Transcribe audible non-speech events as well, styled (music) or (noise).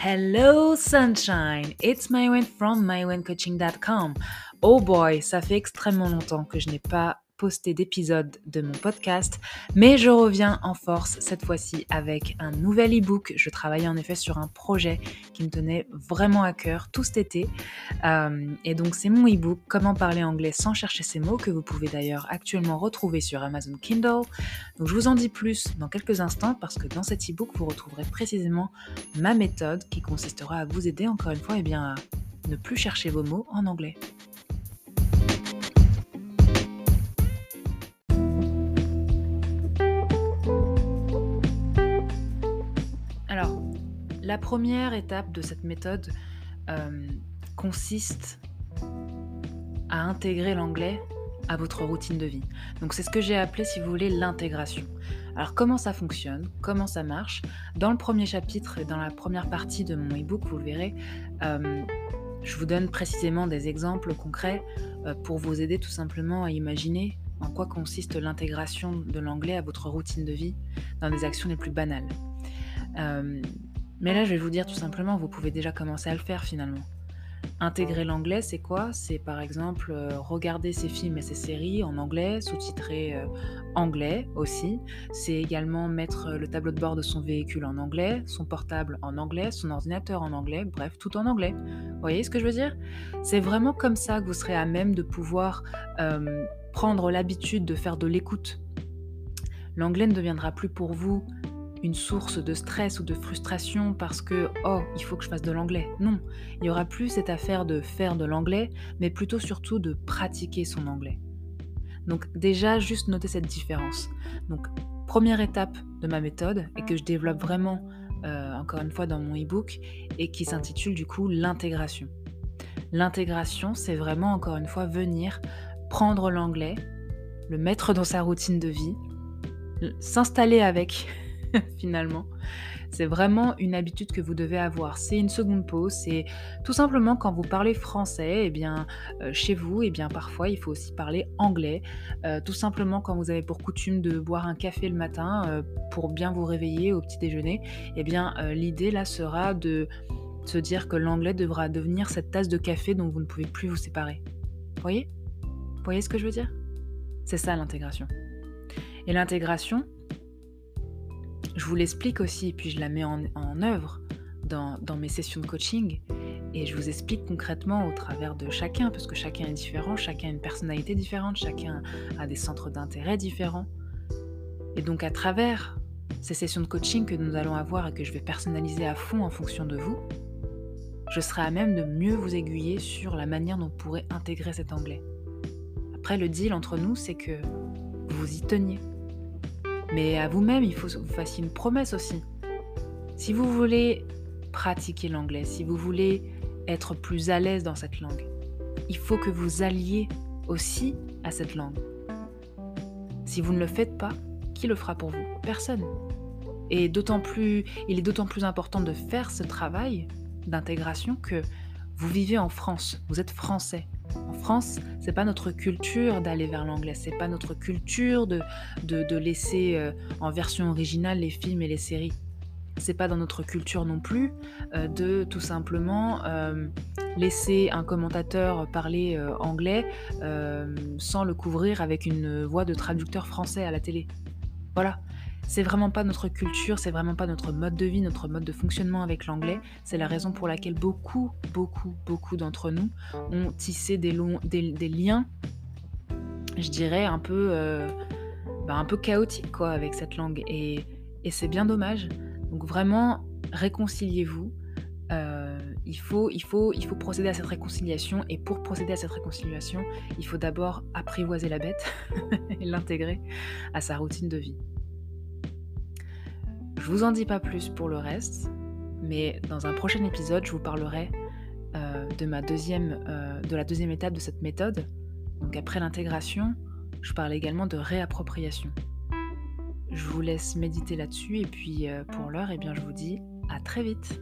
Hello sunshine, it's Mywen from mywencoaching.com. Oh boy, ça fait extrêmement longtemps que je n'ai pas posté d'épisode de mon podcast, mais je reviens en force cette fois-ci avec un nouvel e-book. Je travaillais en effet sur un projet qui me tenait vraiment à cœur tout cet été. Euh, et donc c'est mon e-book Comment parler anglais sans chercher ses mots que vous pouvez d'ailleurs actuellement retrouver sur Amazon Kindle. Donc je vous en dis plus dans quelques instants parce que dans cet e-book vous retrouverez précisément ma méthode qui consistera à vous aider encore une fois eh bien, à ne plus chercher vos mots en anglais. La première étape de cette méthode euh, consiste à intégrer l'anglais à votre routine de vie. Donc c'est ce que j'ai appelé, si vous voulez, l'intégration. Alors comment ça fonctionne? Comment ça marche? Dans le premier chapitre et dans la première partie de mon e-book, vous le verrez, euh, je vous donne précisément des exemples concrets euh, pour vous aider tout simplement à imaginer en quoi consiste l'intégration de l'anglais à votre routine de vie dans des actions les plus banales. Mais là, je vais vous dire tout simplement, vous pouvez déjà commencer à le faire finalement. Intégrer l'anglais, c'est quoi? C'est par exemple euh, regarder ses films et ses séries en anglais, sous-titrer euh, anglais aussi. C'est également mettre le tableau de bord de son véhicule en anglais, son portable en anglais, son ordinateur en anglais, bref, tout en anglais. Vous voyez ce que je veux dire? C'est vraiment comme ça que vous serez à même de pouvoir euh, prendre l'habitude de faire de l'écoute. L'anglais ne deviendra plus pour vous une source de stress ou de frustration parce que oh, il faut que je fasse de l'anglais. Non, il y aura plus cette affaire de faire de l'anglais, mais plutôt surtout de pratiquer son anglais. Donc déjà, juste noter cette différence. Donc première étape de ma méthode et que je développe vraiment euh, encore une fois dans mon e-book et qui s'intitule du coup l'intégration. L'intégration, c'est vraiment encore une fois venir prendre l'anglais, le mettre dans sa routine de vie, s'installer avec (laughs) finalement. C'est vraiment une habitude que vous devez avoir. C'est une seconde pause. C'est tout simplement quand vous parlez français, et eh bien euh, chez vous, et eh bien parfois il faut aussi parler anglais. Euh, tout simplement quand vous avez pour coutume de boire un café le matin euh, pour bien vous réveiller au petit déjeuner, et eh bien l'idée là sera de se dire que l'anglais devra devenir cette tasse de café dont vous ne pouvez plus vous séparer. Voyez? Vous voyez ce que je veux dire? C'est ça l'intégration. Et l'intégration, je vous l'explique aussi, puis je la mets en, œuvre dans, mes sessions de coaching. Et je vous explique concrètement au travers de chacun, parce que chacun est différent, chacun a une personnalité différente, chacun a des centres d'intérêt différents. Et donc à travers ces sessions de coaching que nous allons avoir et que je vais personnaliser à fond en fonction de vous, je serai à même de mieux vous aiguiller sur la manière dont vous pourrez intégrer cet anglais. Après, le deal entre nous, c'est que vous y teniez. Mais à vous-même, il faut que vous fassiez une promesse aussi. Si vous voulez pratiquer l'anglais, si vous voulez être plus à l'aise dans cette langue, il faut que vous alliez aussi à cette langue. Si vous ne le faites pas, qui le fera pour vous? Personne. Et d'autant plus, il est d'autant plus important de faire ce travail d'intégration que vous vivez en France, vous êtes français. En France, c'est pas notre culture d'aller vers l'anglais, c'est pas notre culture de, de, laisser euh, en version originale les films et les séries. C'est pas dans notre culture non plus euh, de tout simplement euh, laisser un commentateur parler anglais sans le couvrir avec une voix de traducteur français à la télé. Voilà, c'est vraiment pas notre culture, c'est vraiment pas notre mode de vie, notre mode de fonctionnement avec l'anglais. C'est la raison pour laquelle beaucoup, beaucoup, beaucoup d'entre nous ont tissé des, liens, je dirais, un peu, euh, bah, un peu chaotiques quoi, avec cette langue. Et, c'est bien dommage. Donc vraiment, réconciliez-vous. Euh, il, faut, il, faut, il faut procéder à cette réconciliation et pour procéder à cette réconciliation, il faut d'abord apprivoiser la bête (laughs) et l'intégrer à sa routine de vie. Je vous en dis pas plus pour le reste, mais dans un prochain épisode, je vous parlerai euh, euh, de la deuxième étape de cette méthode. Donc après l'intégration, je parle également de réappropriation. Je vous laisse méditer là-dessus et puis euh, pour l'heure, eh bien, je vous dis à très vite.